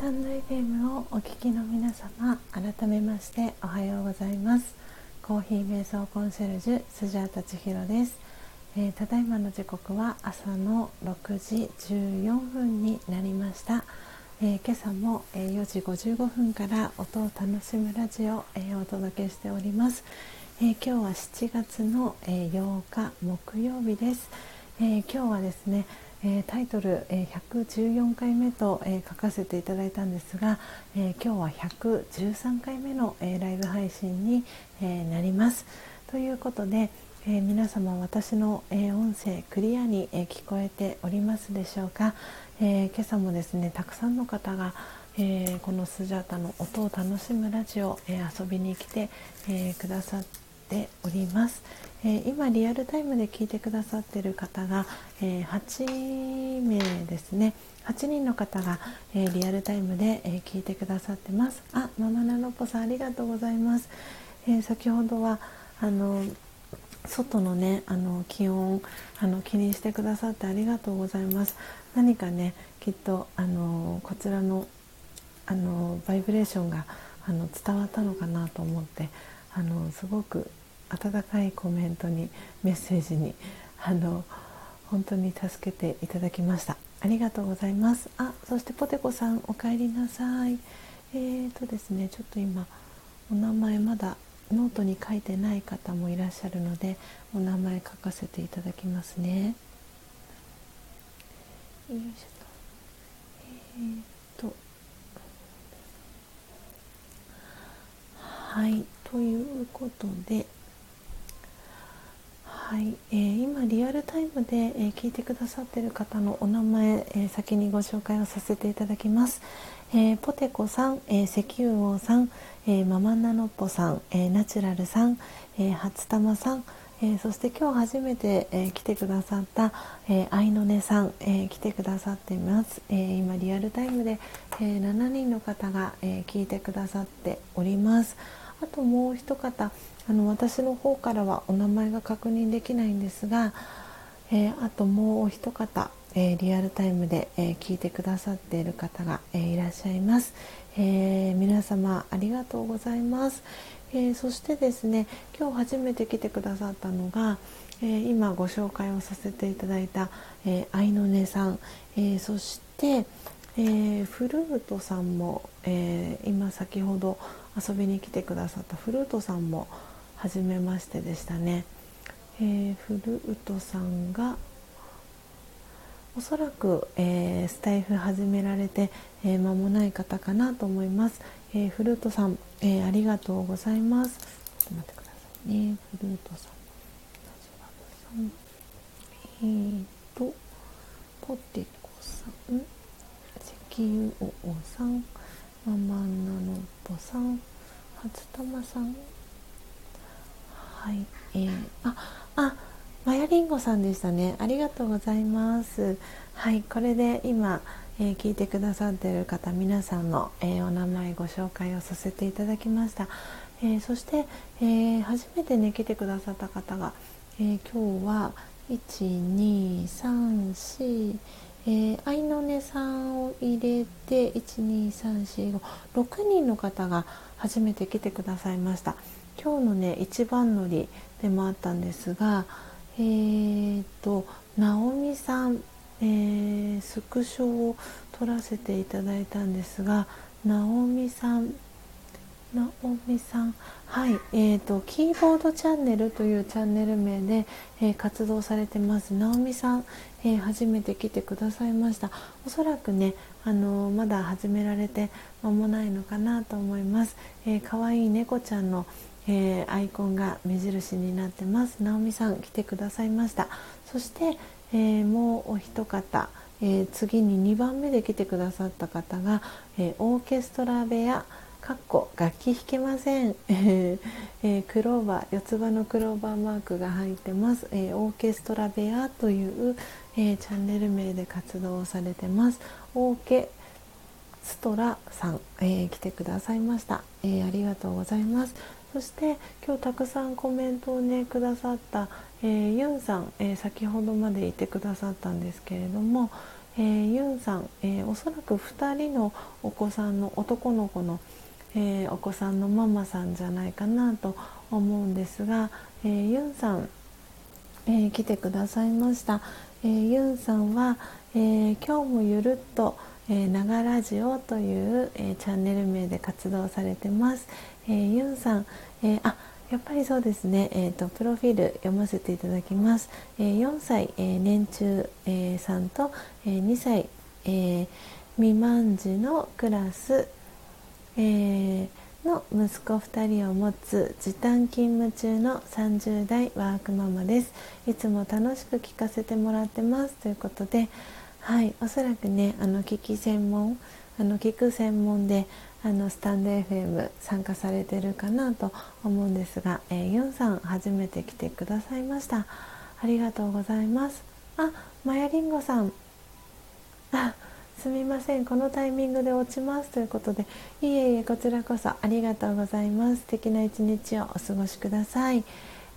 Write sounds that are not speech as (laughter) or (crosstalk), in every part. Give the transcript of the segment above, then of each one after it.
タンド FM をお聞きの皆様改めましておはようございます。コーヒー瞑想コンシェルジュスジャータ千尋です、えー、ただいまの時刻は朝の6時14分になりました、えー、今朝も4時55分から音を楽しむラジオを、えー、お届けしております、え今日は7月の8日木曜日です、え今日はですねえー、タイトル、えー、114回目と、えー、書かせていただいたんですが、え今日は113回目の、えライブ配信に、えなります。ということで、え皆様私の、え音声クリアに、え聞こえておりますでしょうか、え今朝もですねたくさんの方が、えこのスジャータの音を楽しむラジオ、え遊びに来て、えくださってております。えー、今リアルタイムで聞いてくださっている方が、えー、8名ですね。8人の方が、えー、リアルタイムで、え聞いてくださってます。あママナノポさんありがとうございます、え先ほどはあの外のねあの気温あの気にしてくださってありがとうございます。何かねきっとあのこちらのあのバイブレーションがあの伝わったのかなと思ってあのすごく温かいコメントにメッセージにあの本当に助けていただきました。ありがとうございます。あそしてポテコさんお帰りなさい。えーとですねちょっと今お名前まだノートに書いてない方もいらっしゃるのでお名前書かせていただきますね。よいしょと。えーと。はいということではい、えー、今リアルタイムで、えー、聞いてくださっている方のお名前、えー、先にご紹介をさせていただきます。えー、ポテコさん、えー、石油王さん、えー、ママナノッポさん、えー、ナチュラルさん、えー、初玉さん、えー、そして今日初めて、えー、来てくださった、えー、愛の音さん、えー、来てくださっています、えー、今リアルタイムで、えー、7人の方が、えー、聞いてくださっておりますあともう一方あの私の方からはお名前が確認できないんですが、えー、あともうお一方、えー、リアルタイムで、えー、聞いてくださっている方が、えいらっしゃいます、え皆様ありがとうございます、えそしてですね今日初めて来てくださったのが、え今ご紹介をさせていただいた、え愛の音さん、えそして、えフルートさんも、え今先ほど遊びに来てくださったフルートさんも初めましてでしたね、えー、フルートさんがおそらく、えー、スタイフ始められて、えー、間もない方かなと思います、えー、フルートさん、えありがとうございます。ちょっと待ってくださいね。フルートさん。えーとポテコさん。石油王さん。ママナノッポさん。初玉さん。はい、えー、あ、あ、マヤリンゴさんでしたね。ありがとうございます。はい、これで今、えー、聞いてくださっている方皆さんの、えー、お名前ご紹介をさせていただきました。えー、そして、え初めてね来てくださった方が、え今日は1234えー、愛の音さんを入れて12345 6人の方が初めて来てくださいました。今日のね一番乗りでもあったんですがえーと直美さん、えー、スクショを撮らせていただいたんですが直美さん直美さんはい、えーと、キーボードチャンネルというチャンネル名で、えー、活動されてます。直美さん、えー、初めて来てくださいました。おそらくねあのー、まだ始められて間もないのかなと思います、えー、かわいい猫ちゃんの、えー、アイコンが目印になってます。直美さん来てくださいました。そして、えー、もうお一方、えー、次に2番目で来てくださった方が、えオーケストラ部屋かっこ楽器弾けません、えー、クローバー四つ葉のクローバーマークが入ってます、えー、オーケストラ部屋という、えー、チャンネル名で活動をされてます。オーケストラさん、え来てくださいました、えありがとうございます。そして今日たくさんコメントをねくださった、えー、ユンさん、えー、先ほどまでいてくださったんですけれども、えー、ユンさん、えー、おそらく2人のお子さんの男の子の、えー、お子さんのママさんじゃないかなと思うんですが、えー、ユンさん、えー、来てくださいました、えー、ユンさんは、えー、今日もゆるっとながラジオという、えー、チャンネル名で活動されてます。えー、ユンさん、えー、あやっぱりそうですね、えーと、プロフィール読ませていただきます。えー、4歳、えー、年中、えー、さんと、えー、2歳、えー、未満児のクラス、えー、の息子2人を持つ時短勤務中の30代ワークママです。いつも楽しく聞かせてもらってますということで、はい、おそらくねあの聞き専門あの聞く専門であのスタンド FM 参加されてるかなと思うんですが、えー、ユンさん初めて来てくださいました。ありがとうございます。あマヤリンゴさん。あすみません。このタイミングで落ちます。ということでいえいえこちらこそありがとうございます。素敵な一日をお過ごしください。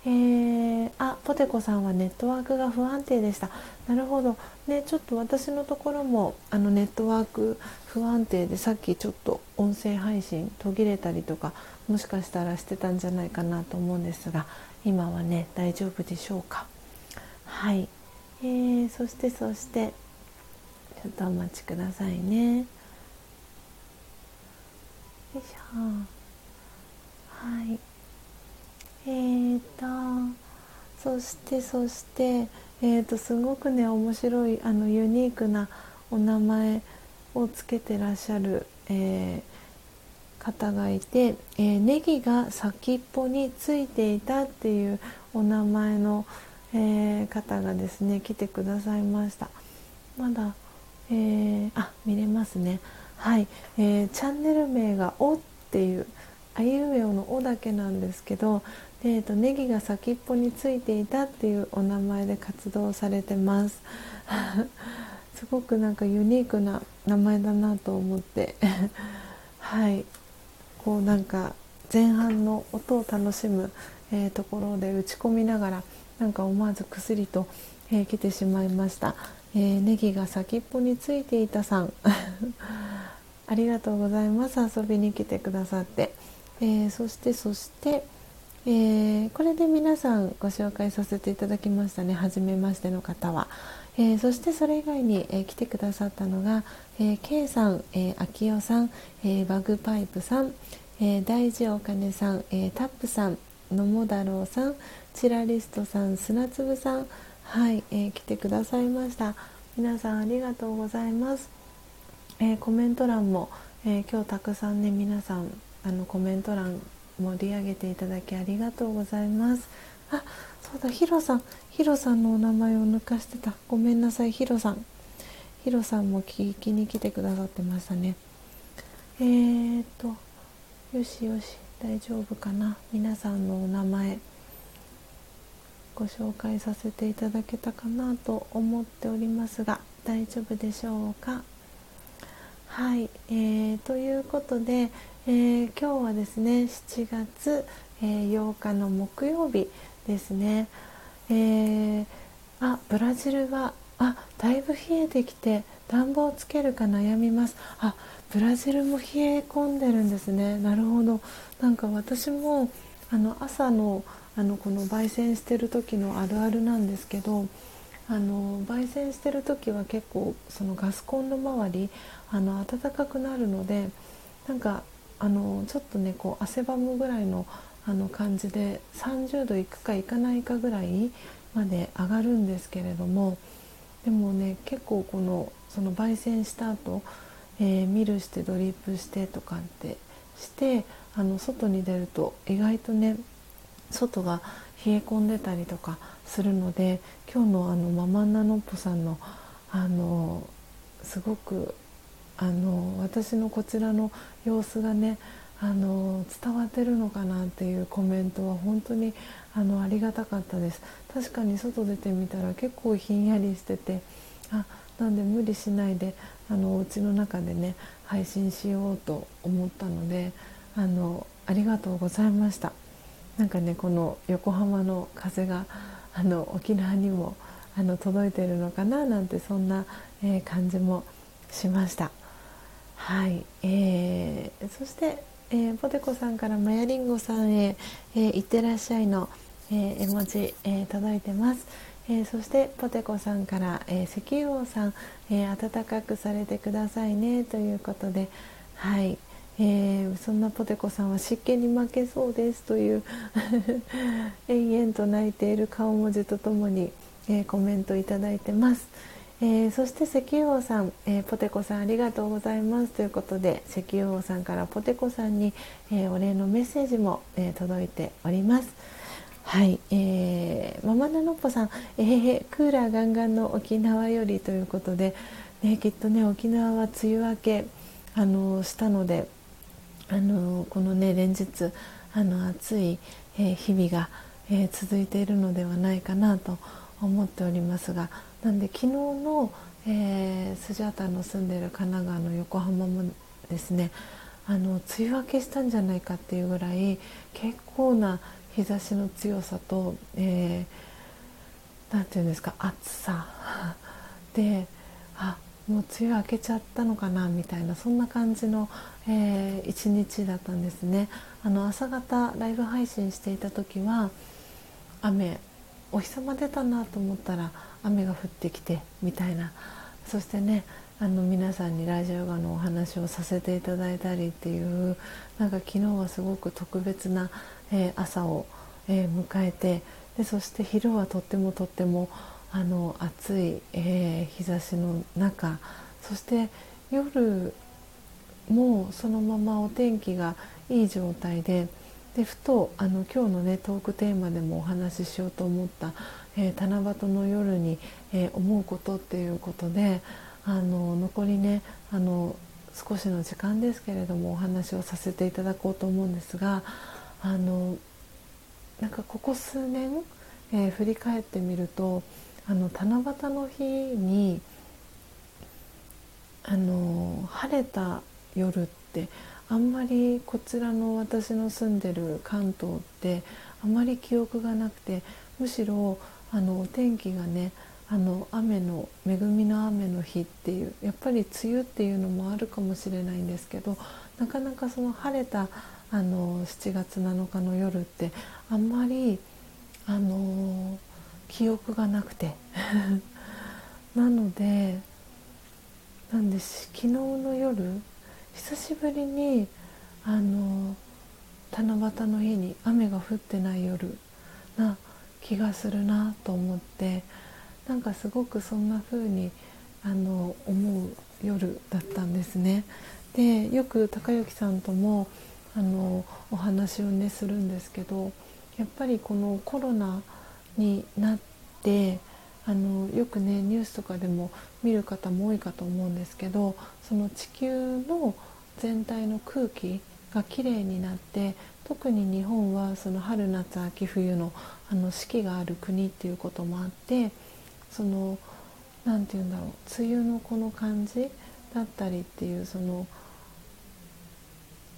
えー、あポテコさんはネットワークが不安定でした。なるほど。ねちょっと私のところもあのネットワーク不安定でさっきちょっと音声配信途切れたりとかもしかしたらしてたんじゃないかなと思うんですが今はね大丈夫でしょうか？はい、えー、そしてそしてちょっとお待ちくださいね。よいしょ。はい。えーとそしてそしてえーとすごくね面白いあのユニークなお名前をつけてらっしゃる、えー、方がいて、えー、ネギが先っぽについていたっていうお名前の、えー、方がですね来てくださいました。まだ、えー、あ見れますね。はい、えー、チャンネル名が「お」っていうあいうえおの「お」だけなんですけどえーと、ネギが先っぽについていたっていうお名前で活動されてます。すごくなんかユニークな名前だなと思って。(laughs) はい。こうなんか前半の音を楽しむ、えー、ところで打ち込みながらなんか思わず薬と、えー、来てしまいました、えー、ネギが先っぽについていたさん。(laughs) ありがとうございます。遊びに来てくださって、えー、そしてそしてえー、これで皆さんご紹介させていただきましたね。初めましての方は、えー、そしてそれ以外に、えー、来てくださったのが、えー、K さん、えー、秋代さん、えー、バグパイプさん、えー、大事お金さん、えー、タップさん野茂太郎さんチラリストさん砂粒さんはい、えー、来てくださいました。皆さんありがとうございます、えー、コメント欄も、えー、今日たくさんね皆さんあのコメント欄盛り上げていただきありがとうございます。あそうだヒロさんヒロさんのお名前を抜かしてた。ごめんなさいヒロさん。ヒロさんも聞きに来てくださってましたね。えーとよしよし大丈夫かな。皆さんのお名前ご紹介させていただけたかなと思っておりますが大丈夫でしょうか？はい、えー、ということで、えー、今日はですね7月、えー、8日の木曜日ですね、えー、あブラジルはあだいぶ冷えてきて暖房つけるか悩みます。あブラジルも冷え込んでるんですね。なるほど。なんか私もあの朝のあのこの焙煎してる時のあるあるなんですけどあの焙煎してる時は結構そのガスコンロ周りあの暖かくなるのでなんかあのちょっとねこう汗ばむぐらいのあの感じで30度いくかいかないかぐらいまで上がるんですけれどもでもね結構このその焙煎した後、えー、ミルしてドリップしてとかってしてあの外に出ると意外とね外が冷え込んでたりとかするので今日のあのママンナノッポさんのあのすごくあの私のこちらの様子がねあの伝わってるのかなっていうコメントは本当にあのありがたかったです。確かに外出てみたら結構ひんやりしててあなんで無理しないであのお家の中でね配信しようと思ったのであのありがとうございました。なんかねこの横浜の風があの沖縄にもあの届いてるのかななんてそんな、えー、感じもしました。はい、えー、そして、えー、ポテコさんからマヤリンゴさんへ「えー、いってらっしゃいの」え絵文字、え届いてます。え、そしてポテコさんから、え、石油王さん、えー、暖かくされてくださいねということではい、えー、そんなポテコさんは湿気に負けそうですという (laughs) 延々と泣いている顔文字とともに、え、コメントいただいてます、えー、そして石油王さん、えポテコさんありがとうございます。ということで石油王さんからポテコさんに、えお礼のメッセージも、え届いております。はい、えー、ママナノッポさん、えー、クーラーガンガンの沖縄より。ということで、ね、きっとね沖縄は梅雨明けあのしたのであのこのね連日あの暑い、え、日々が、え、続いているのではないかなと思っておりますがなんで昨日の、えー、スジャータの住んでる神奈川の横浜もですねあの梅雨明けしたんじゃないかっていうぐらい結構な日差しの強さと、えー、て言うんですか暑さ。(laughs) であもう梅雨明けちゃったのかなみたいなそんな感じの、えー、一日だったんですね。あの朝方ライブ配信していた時は雨お日様出たなと思ったら雨が降ってきてみたいな。そしてねあの皆さんにラジオガのお話をさせていただいたりっていうなんか昨日はすごく特別なえー、朝を、えー、迎えてでそして昼はとってもとってもあの暑い、えー、日差しの中。そして夜もそのままお天気がいい状態ででふとあの今日のねトークテーマでもお話ししようと思った、えー、七夕の夜に、えー、思うことっていうことであの残りねあの少しの時間ですけれどもお話をさせていただこうと思うんですがあのなんかここ数年、えー、振り返ってみるとあの七夕の日にあの晴れた夜ってあんまりこちらの私の住んでる関東ってあまり記憶がなくてむしろあのお天気がねあの雨の恵みの雨の日っていうやっぱり梅雨っていうのもあるかもしれないんですけどなかなかその晴れたあの7月7日の夜ってあんまりあの記憶がなくて。(laughs) なのでなんで昨日の夜久しぶりにあの七夕の日に雨が降ってない夜な気がするなと思ってなんかすごくそんな風にあの思う夜だったんですね。でよく高之さんともあのお話をねするんですけどやっぱりこのコロナになってあのよくねニュースとかでも見る方も多いかと思うんですけどその地球の全体の空気がきれいになって特に日本はその春夏秋冬のあの四季がある国っていうこともあってその何て言うんだろう梅雨のこの感じだったりっていうその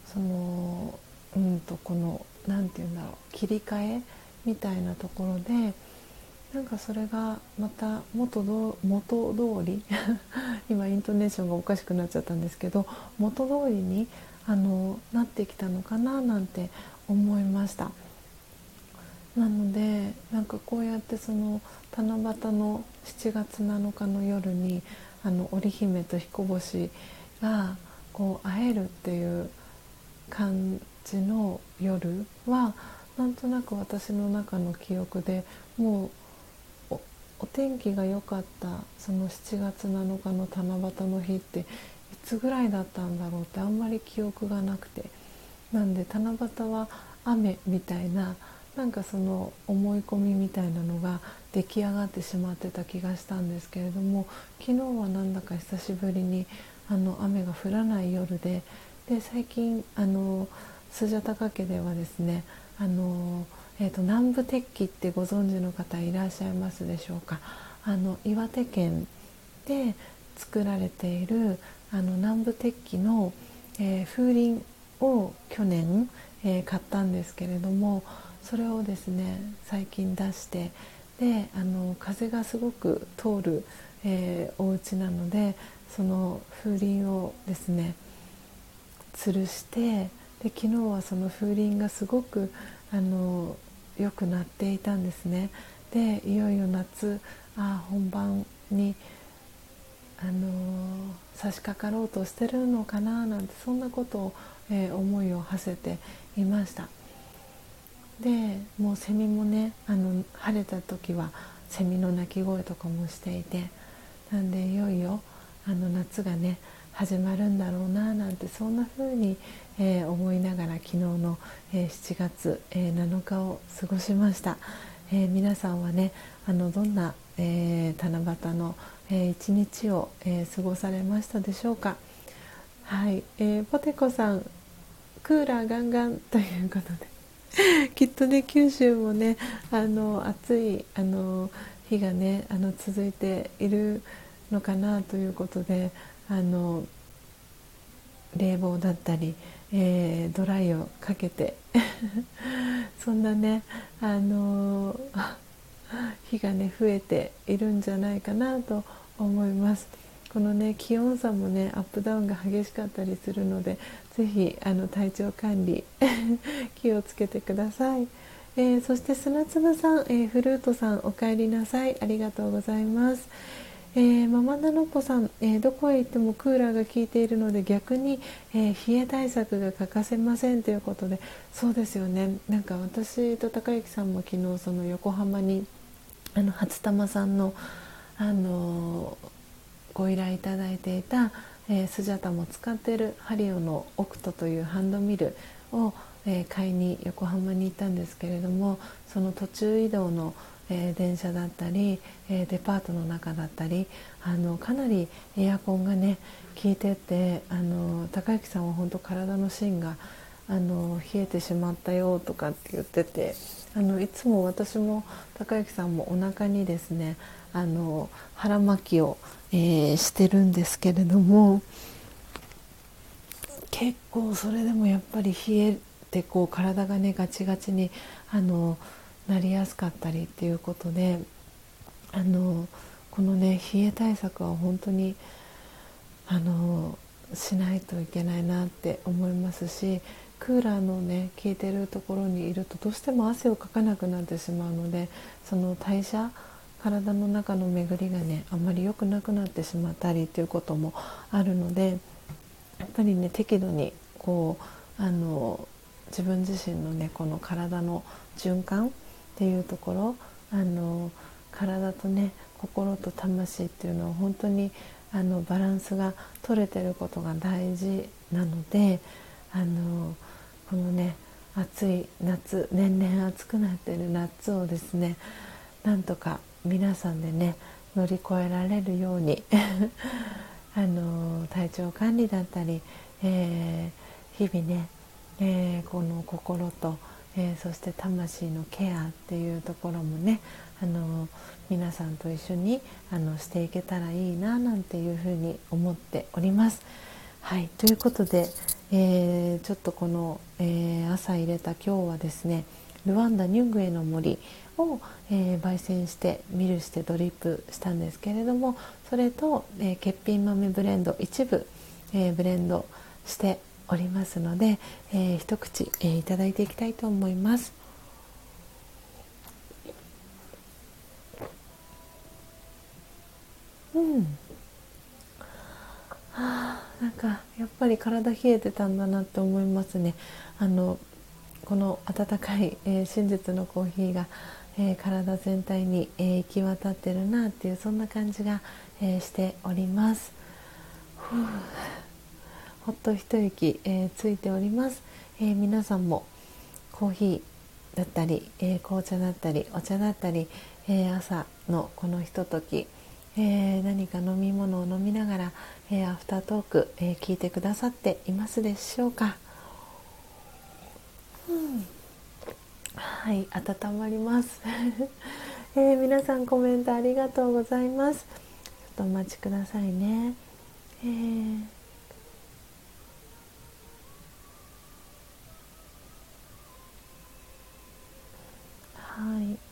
そのうんとこの何て言うんだろう切り替えみたいなところでなんかそれがまた元ど元通り (laughs) 今イントネーションがおかしくなっちゃったんですけど元通りにあのなってきたのかななんて思いました。なのでなんかこうやってその七夕の7月7日の夜にあの織姫と彦星がこう会えるっていう感じの夜はなんとなく私の中の記憶でもうお天気が良かったその7月7日の七夕の日っていつぐらいだったんだろうってあんまり記憶がなくて。なんで七夕は雨みたいななんかその思い込みみたいなのが出来上がってしまってた気がしたんですけれども昨日はなんだか久しぶりにあの雨が降らない夜でで最近あのスジャタカ家ではですねあの、えーと、南部鉄器ってご存知の方いらっしゃいますでしょうか？あの岩手県で作られているあの南部鉄器の、えー、風鈴を去年、えー、買ったんですけれどもそれをですね最近出してであの風がすごく通る、えー、お家なのでその風鈴をですね吊るしてで昨日はその風鈴がすごくあの良くなっていたんですね。でいよいよ夏あ本番にあの差し掛かろうとしてるのかななんてそんなことを、えー、思いを馳せていました。でもうセミもねあの晴れた時はセミの鳴き声とかもしていてなんでいよいよあの夏がね始まるんだろうななんてそんな風に、えー、思いながら昨日の、えー、7月、えー、7日を過ごしました、え皆さんはねあのどんな、え七夕の、え一日を、え過ごされましたでしょうか？はい、えポテコさんクーラーガンガンということで。(laughs) きっとね九州もねあの暑いあの日がねあの続いているのかなということであの冷房だったり、えー、ドライをかけて。(laughs) そんなねあの (laughs) 日がね増えているんじゃないかなと思います。このね気温差もねアップダウンが激しかったりするのでぜひあの体調管理 (laughs) 気をつけてください、えー、そして砂粒さん、え、フルートさんお帰りなさい。ありがとうございます、えー、ママナノコさん、えどこへ行ってもクーラーが効いているので逆に、え冷え対策が欠かせませんということでそうですよね。なんか私と高之さんも昨日その横浜にあの初玉さんのあのご依頼いただいていた、え、スジャタも使っているハリオのオクトというハンドミルを、え、買いに横浜に行ったんですけれどもその途中移動の、え、電車だったり、えー、デパートの中だったりあのかなりエアコンがね効いててあの高之さんは本当体の芯があの冷えてしまったよとかって言っててあのいつも私も高之さんもお腹にですねあの腹巻きを、えー、してるんですけれども結構それでもやっぱり冷えてこう体がねガチガチにあのなりやすかったりっていうことであのこのね冷え対策は本当にあのしないといけないなって思いますしクーラーのね効いてるところにいるとどうしても汗をかかなくなってしまうのでその代謝体の中の巡りがねあんまり良くなくなってしまったりっていうこともあるのでやっぱりね適度にこうあの自分自身のねこの体の循環っていうところあの体とね心と魂っていうのは本当にあのバランスが取れてることが大事なのであのこのね暑い夏年々暑くなってる夏をですねなんとか皆さんでね乗り越えられるように (laughs) あの体調管理だったり、えー、日々ね、えー、この心と、えー、そして魂のケアっていうところもねあの皆さんと一緒にあのしていけたらいいななんていうふうに思っております。はいということで、えちょっとこの、え朝入れた今日はですねルワンダ・ニュングエの森を、えー、焙煎してミルしてドリップしたんですけれどもそれと、えー、欠品豆ブレンド一部、えー、ブレンドしておりますので、えー、一口、えー、いただいていきたいと思います。うん、はあ、なんかやっぱり体冷えてたんだなって思いますね。あのこの温かい、えー、真実のコーヒーが、えー、体全体に、えー、行き渡ってるなっていうそんな感じが、えしております。ほっと一息、えついております、え皆さんもコーヒーだったり、え紅茶だったりお茶だったり、え朝のこのひととき、え何か飲み物を飲みながら、えアフタートーク、え聞いてくださっていますでしょうか？はい、温まります、(laughs) えー、皆さんコメントありがとうございます。ちょっとお待ちくださいね、えー、はい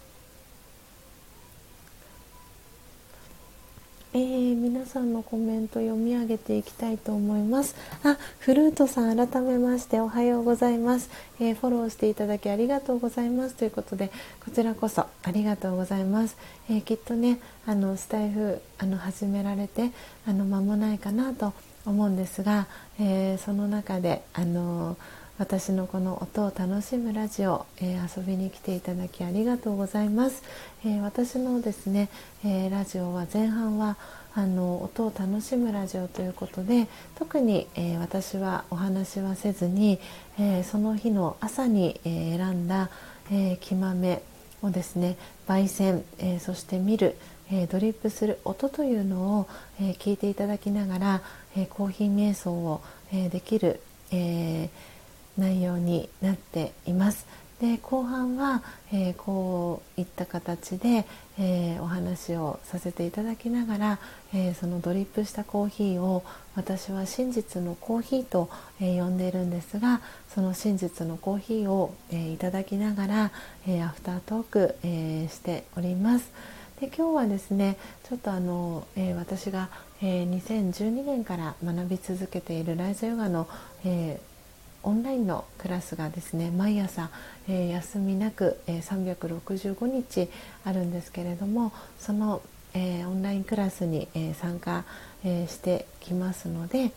えー、皆さんのコメント読み上げていきたいと思います。あフルートさん改めましておはようございます、えー、フォローしていただきありがとうございます。ということでこちらこそありがとうございます、えー、きっとねあのスタイフあの始められてあの間もないかなと思うんですが、えその中であの私のこの音を楽しむラジオ、えー、遊びに来ていただきありがとうございます、えー、私のですね、えー、ラジオは前半はあの音を楽しむラジオということで特に、え私はお話はせずに、えその日の朝に、え選んだ、え木豆をですね焙煎、えそして見る、えドリップする音というのを、え聞いていただきながら、えコーヒー瞑想を、えできる、えー内容になっています。で後半は、えー、こういった形で、えー、お話をさせていただきながら、えー、そのドリップしたコーヒーを私は真実のコーヒーと、え呼んでいるんですがその真実のコーヒーを、えいただきながら、えアフタートーク、えしております。で今日はですねちょっとあの、え私が、え2012年から学び続けているライザヨガの、えーオンラインのクラスがですね毎朝、えー、休みなく、えー、365日あるんですけれどもその、えー、オンラインクラスに、え参加、えしてきますので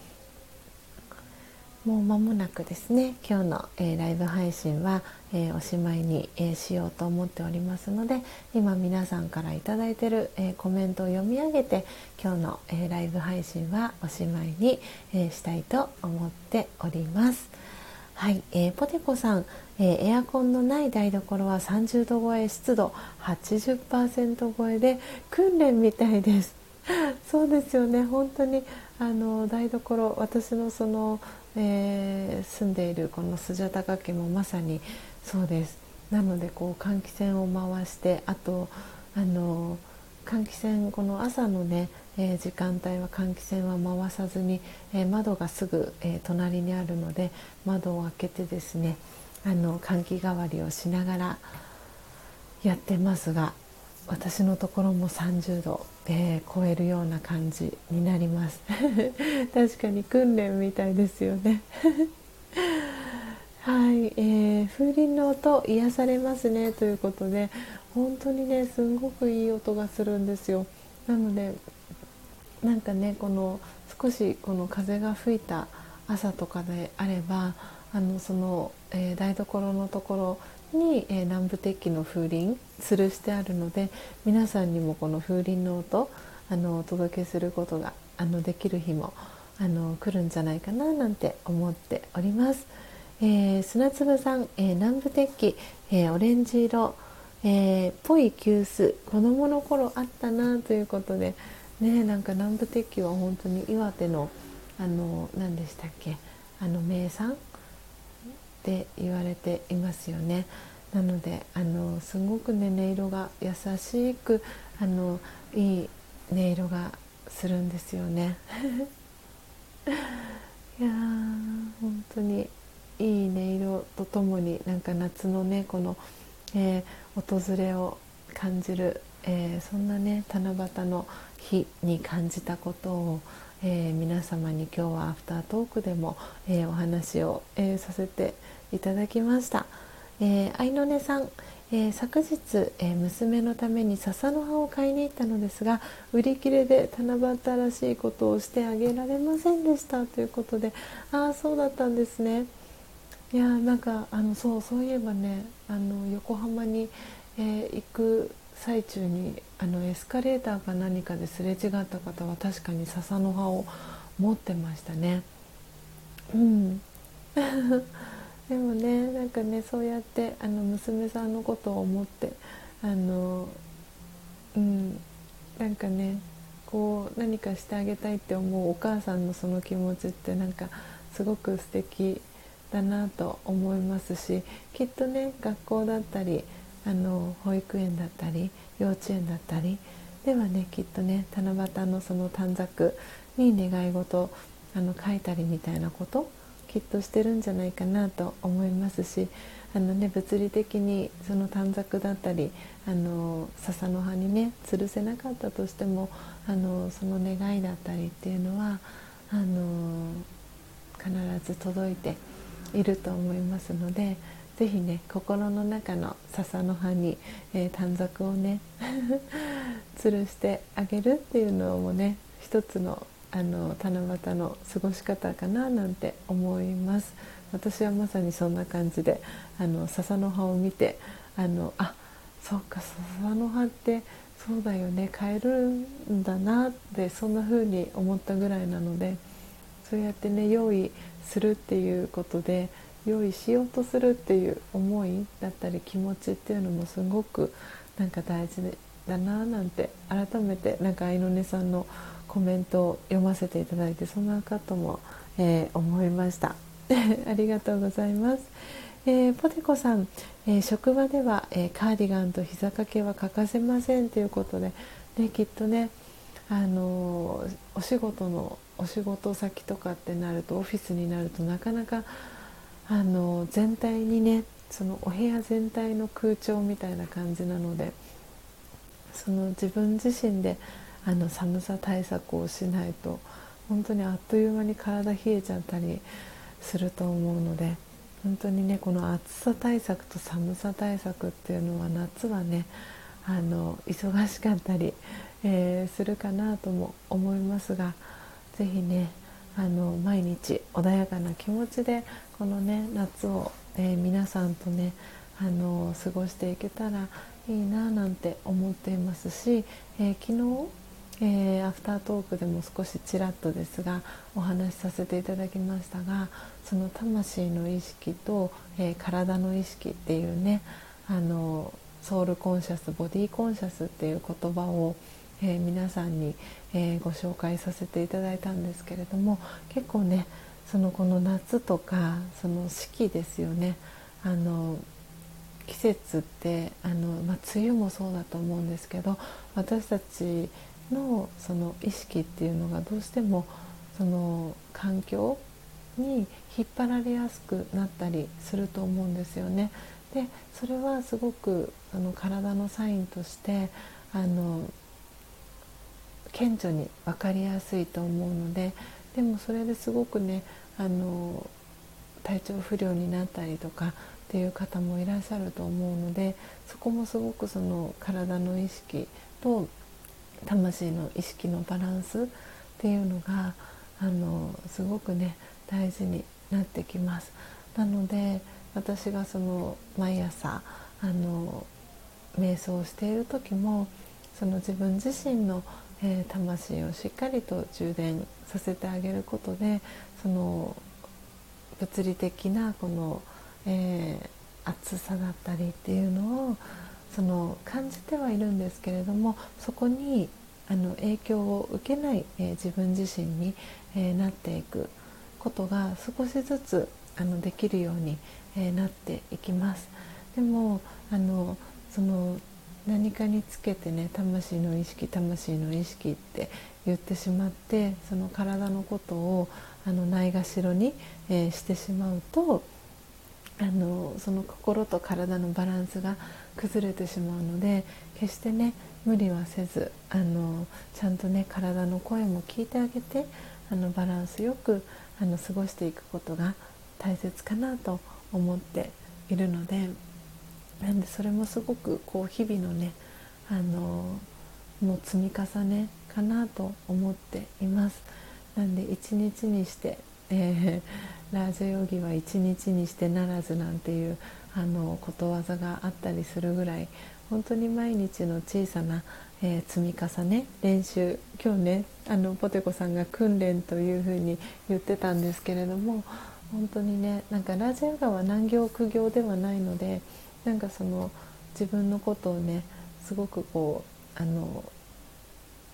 もう間もなくですね今日の、えライブ配信は、えおしまいに、えしようと思っておりますので今皆さんから頂いてる、えコメントを読み上げて今日の、えライブ配信はおしまいに、えしたいと思っております。はい、えー、ポテコさん、えー、エアコンのない台所は30度超え湿度80%超えで訓練みたいです。(laughs) そうですよね。本当にあの台所私のその、えー、住んでいるこのスジャタ家もまさにそうです。なのでこう換気扇を回してあとあの換気扇この朝のねえー、時間帯は換気扇は回さずに、えー、窓がすぐ、えー、隣にあるので窓を開けてですねあの換気代わりをしながらやってますが私のところも30度、え超えるような感じになります。(laughs) 確かに訓練みたいですよね。(laughs) はい、えー、風鈴の音癒されますねということで本当にねすんごくいい音がするんですよ。なのでなんかねこの少しこの風が吹いた朝とかであればあのその、えー、台所のところに、えー、南部鉄器の風鈴吊るしてあるので皆さんにもこの風鈴の音あのお届けすることがあのできる日もあの来るんじゃないかななんて思っております。えー、砂粒さん、えー、南部鉄器、えー、オレンジ色、えー、ぽい急須子供の頃あったなということで、ねなんか南部鉄器は本当に岩手のあの何でしたっけ？あの名産って言われていますよね。なのであのすごくね音色が優しくあのいい音色がするんですよね。(laughs) いや本当にいい音色とともになんか夏のねこの、えー、訪れを感じる、えー、そんなね七夕の日に感じたことを、えー、皆様に今日はアフタートークでも、えー、お話を、えー、させていただきました。えー、愛の音さん、えー、昨日、えー、娘のために笹の葉を買いに行ったのですが売り切れで七夕らしいことをしてあげられませんでしたということでああそうだったんですねいやなんかあのそうそういえばねあの横浜に、え行く最中にあのエスカレーターか何かですれ違った方は確かに笹の葉を持ってましたね。うん (laughs) でもねなんかねそうやってあの娘さんのことを思ってあのうんなんかねこう何かしてあげたいって思うお母さんのその気持ちってなんかすごく素敵だなと思いますしきっとね学校だったりあの保育園だったり幼稚園だったりではねきっとね七夕のその短冊に願い事あの書いたりみたいなこときっとしてるんじゃないかなと思いますしあの、ね、物理的にその短冊だったりあの笹の葉にね吊るせなかったとしてもあのその願いだったりっていうのはあの必ず届いていると思いますので是非ね心の中の笹の葉に、えー、短冊をね (laughs) 吊るしてあげるっていうのもね一つのあの七夕の過ごし方かななんて思います。私はまさにそんな感じであの笹の葉を見てあのあそうか笹の葉ってそうだよね買えるんだなってそんな風に思ったぐらいなのでそうやってね用意するっていうことで用意しようとするっていう思いだったり気持ちっていうのもすごくなんか大事だななんて改めてなんか愛の音さんのコメントを読ませていただいてそんなかとも、えー、思いました。(laughs) ありがとうございます、えー、ポテコさん、えー、職場では、えカーディガンと膝掛けは欠かせませんということで、ね、きっとねあのお仕事のお仕事先とかってなるとオフィスになるとなかなかあの全体にねそのお部屋全体の空調みたいな感じなのでその自分自身であの寒さ対策をしないと本当にあっという間に体冷えちゃったりすると思うので本当にねこの暑さ対策と寒さ対策っていうのは夏はねあの忙しかったり、えー、するかなとも思いますが是非ねあの毎日穏やかな気持ちでこのね夏を、えー、皆さんとねあの過ごしていけたらいいななんて思っていますし、えー、昨日、えー、アフタートークでも少しちらっとですがお話しさせていただきましたがその魂の意識と、え体の意識っていうねあのソウルコンシャスボディコンシャスっていう言葉を、えー、皆さんに、えー、ご紹介させていただいたんですけれども結構ねそのこの夏とかその四季ですよねあの季節ってあの、まあ、梅雨もそうだと思うんですけど私たちのその意識っていうのがどうしてもその環境に引っ張られやすくなったりすると思うんですよね。でそれはすごくあの体のサインとしてあの顕著に分かりやすいと思うのででもそれですごくねあの体調不良になったりとかっていう方もいらっしゃると思うのでそこもすごくその体の意識と魂の意識のバランスっていうのがあのすごくね大事になってきます。なので私がその毎朝あの瞑想をしている時もその自分自身の、えー、魂をしっかりと充電させてあげることでその物理的なこの、えー、暑さだったりっていうのをその感じてはいるんですけれどもそこにあの影響を受けない、えー、自分自身に、え、なっていくことが少しずつあのできるように、えなっていきます。でもあのその何かにつけてね魂の意識魂の意識って言ってしまってその体のことをあのないがしろに、えー、してしまうとあのその心と体のバランスが崩れてしまうので決してね無理はせずあのちゃんとね体の声も聞いてあげてあのバランスよくあの過ごしていくことが大切かなと思っているのでなんでそれもすごくこう日々のねあのもう積み重ねかなと思っています。なんで一日にして、えー、(laughs) ラージヨギは一日にしてならずなんていうあのことわざがあったりするぐらい本当に毎日の小さな、えー、積み重ね練習今日ねあのポテコさんが訓練というふうに言ってたんですけれども本当にねなんかラージオガは難行苦行ではないのでなんかその自分のことをねすごくこうあの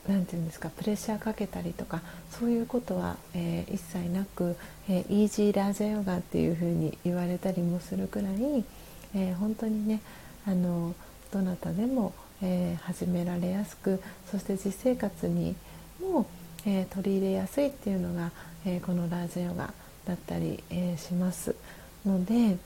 なんていうんですかプレッシャーかけたりとかそういうことは、えー、一切なく、えー、イージーラージャヨガっていうふうに言われたりもするくらい、えー、本当にねあのどなたでも、え始められやすくそして実生活にも、え取り入れやすいっていうのが、えこのラージャヨガだったり、え、しますので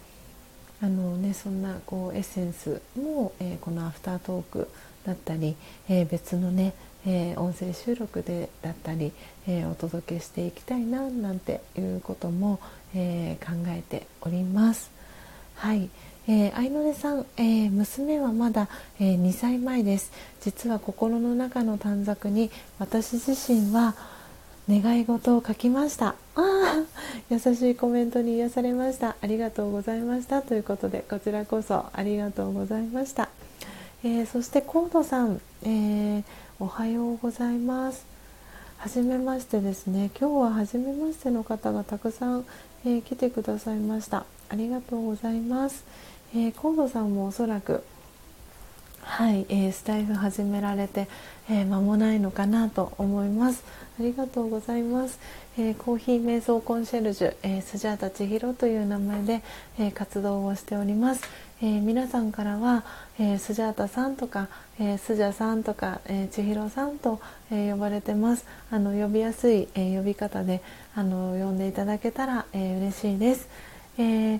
あの、ね、そんなこうエッセンスも、えー、このアフタートークだったり、え別のね、え音声収録でだったり、えお届けしていきたいななんていうことも、え考えております。はい、えー、愛のさん、えー、娘はまだ、えー、2歳前です。実は心の中の短冊に私自身は願い事を書きました。あ優しいコメントに癒されました。ありがとうございました。ということでこちらこそありがとうございました、えそしてコードさん、えおはようございます。はじめましてですね。今日は初めましての方がたくさん、え来てくださいました。ありがとうございます、えー、河野さんもおそらくはい、えー、スタイフ始められて、えー、間もないのかなと思います。ありがとうございます、えー、コーヒー瞑想コンシェルジュ、えー、スジャータ千尋という名前で、えー、活動をしております、えー、皆さんからは、えー、スジャータさんとか、えー、スジャさんとか、えー、千尋さんと、えー、呼ばれてます。あの呼びやすい、えー、呼び方であの呼んでいただけたら、えー、嬉しいです、えー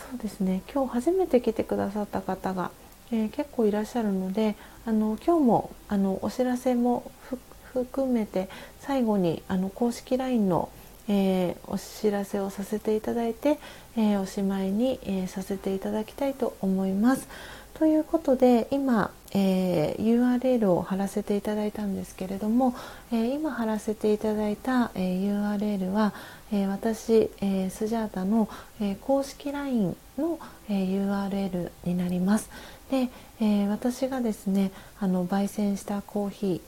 そうですね。今日初めて来てくださった方が、えー、結構いらっしゃるのであの今日もあのお知らせも含含めて最後にあの公式 LINE の、えー、お知らせをさせていただいて、えー、おしまいに、えさせていただきたいと思います。ということで今、え、URL を貼らせていただいたんですけれども、え、今貼らせていただいた、え、URL は、え私、えスジャータの、え公式 LINE の、え URL になります。で、え私がですねあの焙煎したコーヒー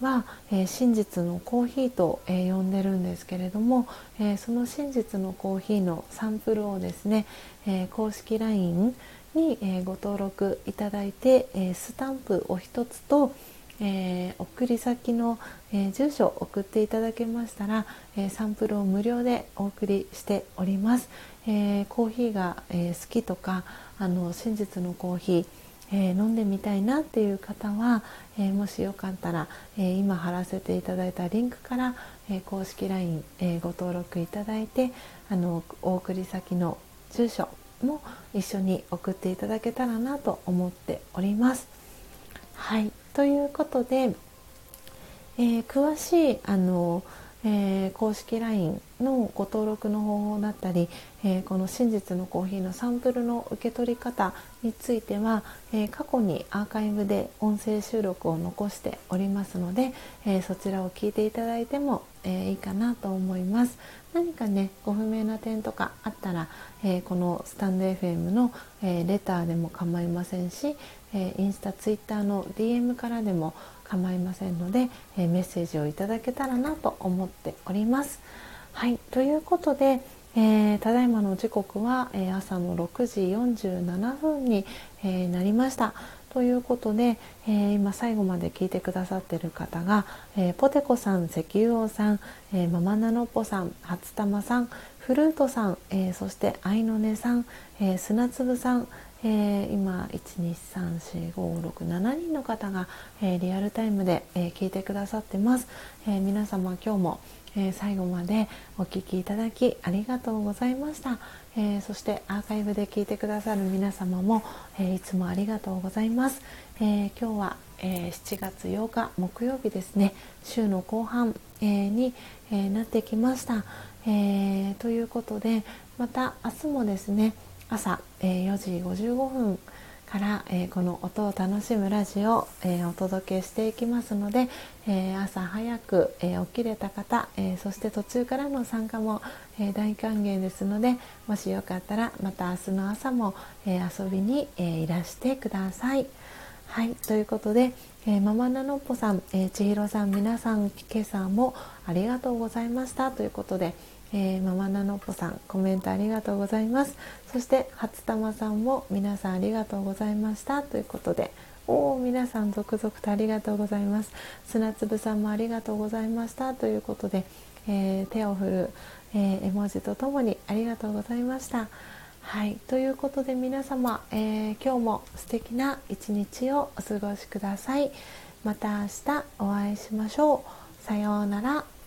は、え真実のコーヒーと、え呼んでるんですけれども、えその真実のコーヒーのサンプルをですね、え公式 LINE に、えご登録いただいて、えスタンプを1つと、え、送り先の、え、住所を送っていただけましたら、え、サンプルを無料でお送りしております、えコーヒーが、え好きとかあの真実のコーヒーえー、飲んでみたいなっていう方は、えー、もしよかったら、えー、今貼らせていただいたリンクから、え公式 LINE、えご登録いただいてあのお送り先の住所も一緒に送っていただけたらなと思っております。はいということで、え、詳しいあの、え、公式 LINE のご登録の方法だったり、えー、この真実のコーヒーのサンプルの受け取り方については、えー、過去にアーカイブで音声収録を残しておりますので、えそちらを聞いていただいても、えいいかなと思います。何かねご不明な点とかあったら、えこのスタンド FM の、えレターでも構いませんし、えインスタツイッターの DM からでも構いませんので、えメッセージをいただけたらなと思っております。はいということで、えー、ただいまの時刻は、えー、朝の6時47分に、えー、なりました。ということで、えー、今最後まで聞いてくださっている方が、えー、ポテコさん、石油王さん、えー、ママナノポさん、初玉さん、フルートさん、えそして愛の音さん、え砂粒さん、えー、今1234567人の方が、えー、リアルタイムで、えー、聞いてくださってます、え皆様今日も、え最後までお聴きいただきありがとうございました、えそしてアーカイブで聞いてくださる皆様も、えいつもありがとうございます、え今日は、え7月8日木曜日ですね。週の後半、えに、えなってきました、えということでまた明日もですね朝、え、4時55分から、えー、この音を楽しむラジオを、えー、お届けしていきますので、えー、朝早く、え起きれた方、えそして途中からの参加も、え大歓迎ですのでもしよかったらまた明日の朝も、え遊びに、えいらしてください。はいということで、えママナノッポさん、え千尋さん皆さん今朝もありがとうございましたということで。えー、ママナノポさんコメントありがとうございます。そして初玉さんも皆さんありがとうございました。ということでおお皆さん続々とありがとうございます。砂粒さんもありがとうございました。ということで、えー、手を振る、えー、絵文字とともにありがとうございました。はいということで皆様、え今日も素敵な一日をお過ごしください。また明日お会いしましょう。さようなら。